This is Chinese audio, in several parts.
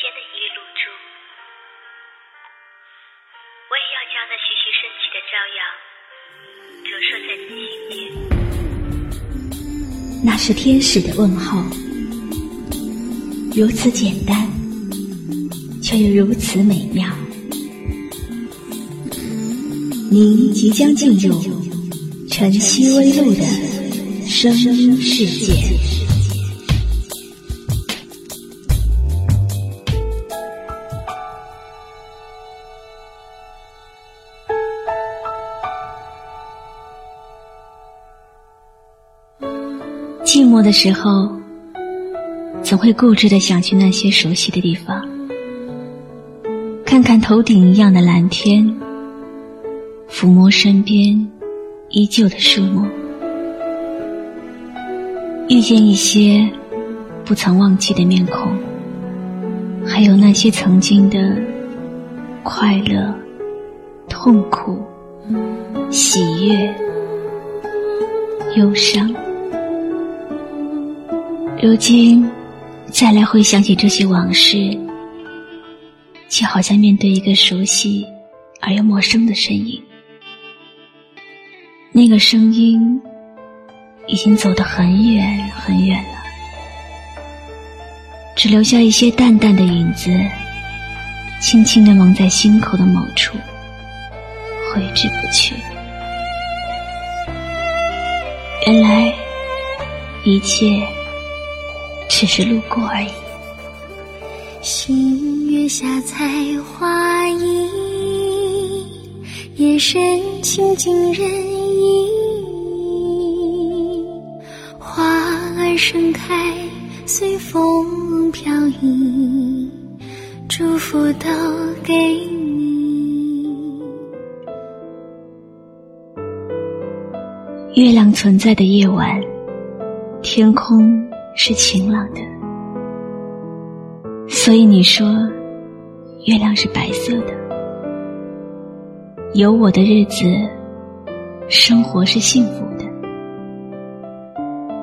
间的一缕露珠，我也要将那徐徐升起的朝阳折射在你心间。那是天使的问候，如此简单，却又如此美妙。您即将进入晨曦微露的声音世界。寂寞的时候，总会固执的想去那些熟悉的地方，看看头顶一样的蓝天，抚摸身边依旧的树木，遇见一些不曾忘记的面孔，还有那些曾经的快乐、痛苦、喜悦、忧伤。如今再来回想起这些往事，就好像面对一个熟悉而又陌生的身影。那个声音已经走得很远很远了，只留下一些淡淡的影子，轻轻地蒙在心口的某处，挥之不去。原来一切。只是路过而已。星月下采花意，夜深清静人影。花儿盛开，随风飘逸，祝福都给你。月亮存在的夜晚，天空。是晴朗的，所以你说月亮是白色的。有我的日子，生活是幸福的，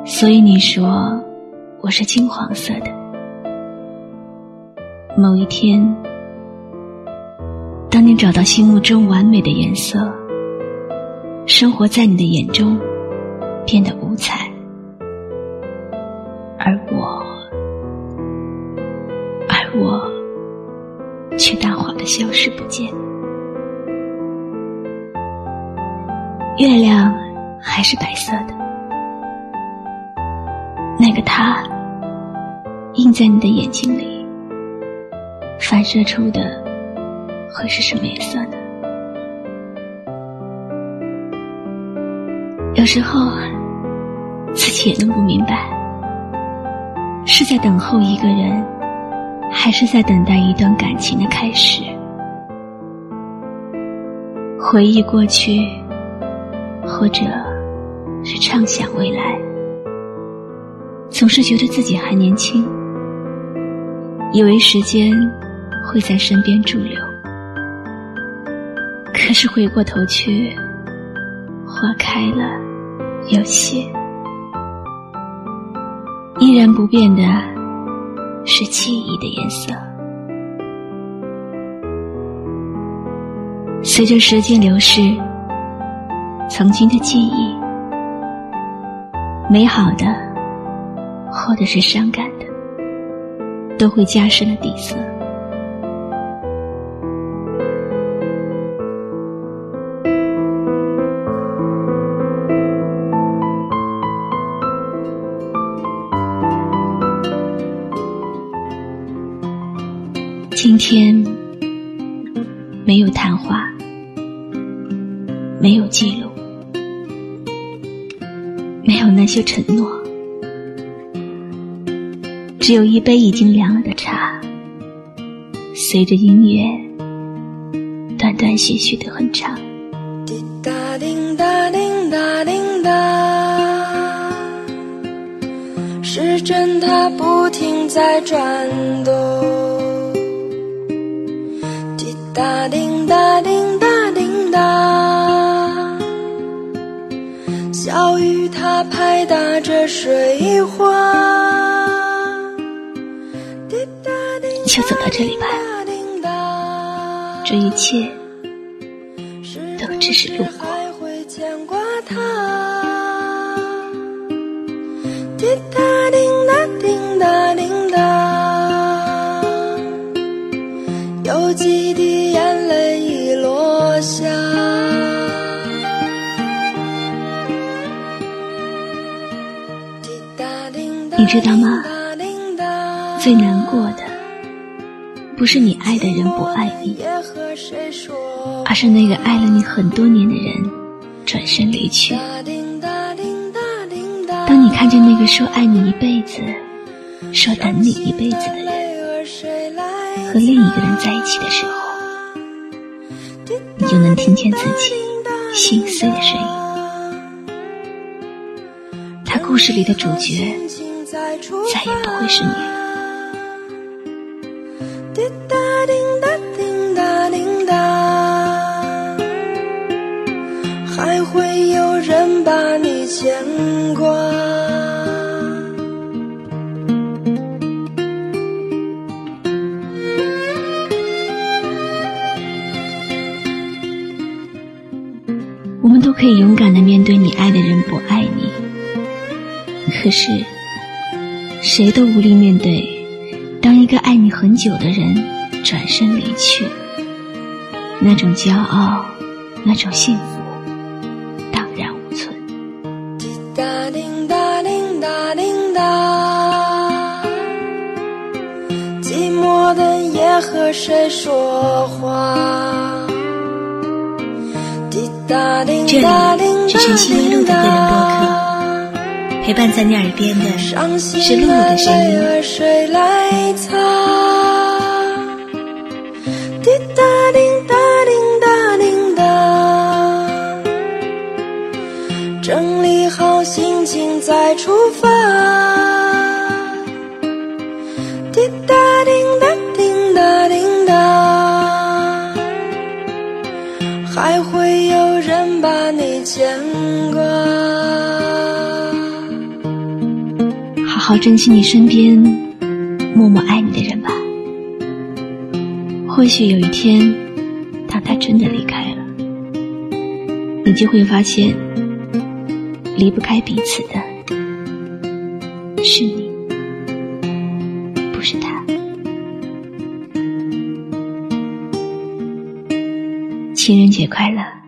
所以你说我是金黄色的。某一天，当你找到心目中完美的颜色，生活在你的眼中变得五彩。消失不见。月亮还是白色的，那个他，映在你的眼睛里，反射出的会是什么颜色呢？有时候，自己也弄不明白。是在等候一个人，还是在等待一段感情的开始？回忆过去，或者是畅想未来，总是觉得自己还年轻，以为时间会在身边驻留。可是回过头去，花开了，又谢。依然不变的是记忆的颜色。随着时间流逝，曾经的记忆，美好的，或者是伤感的，都会加深了底色。今天没有谈话，没有记录，没有那些承诺，只有一杯已经凉了的茶，随着音乐断断续续的哼唱。滴答叮答叮答叮答，时针它不停在转动。拍打着水花。就走到这里吧，这一切都只是路过。滴答滴答叮答叮答，有几滴知道吗？最难过的。不是你爱的人不爱你，而是那个爱了你很多年的人转身离去。当你看见那个说爱你一辈子、说等你一辈子的人和另一个人在一起的时候，你就能听见自己心碎的声音。他故事里的主角再也不会是你了。滴答叮答叮答叮答，还会有人把你牵挂。我们都可以勇敢的面对你爱的人不爱你，可是谁都无力面对。当一个爱你很久的人转身离去，那种骄傲，那种幸福，荡然无存。滴答滴答滴答滴答，寂寞的夜和谁说话？滴答滴答滴答叮答。这里只是西微路的个人播客。陪伴在你耳边的是露露的声音。滴答叮答叮答叮答，整理好心情再出发。滴答叮答叮答叮答，还会有人把你牵挂。好珍惜你身边默默爱你的人吧。或许有一天，当他真的离开了，你就会发现，离不开彼此的是你，不是他。情人节快乐。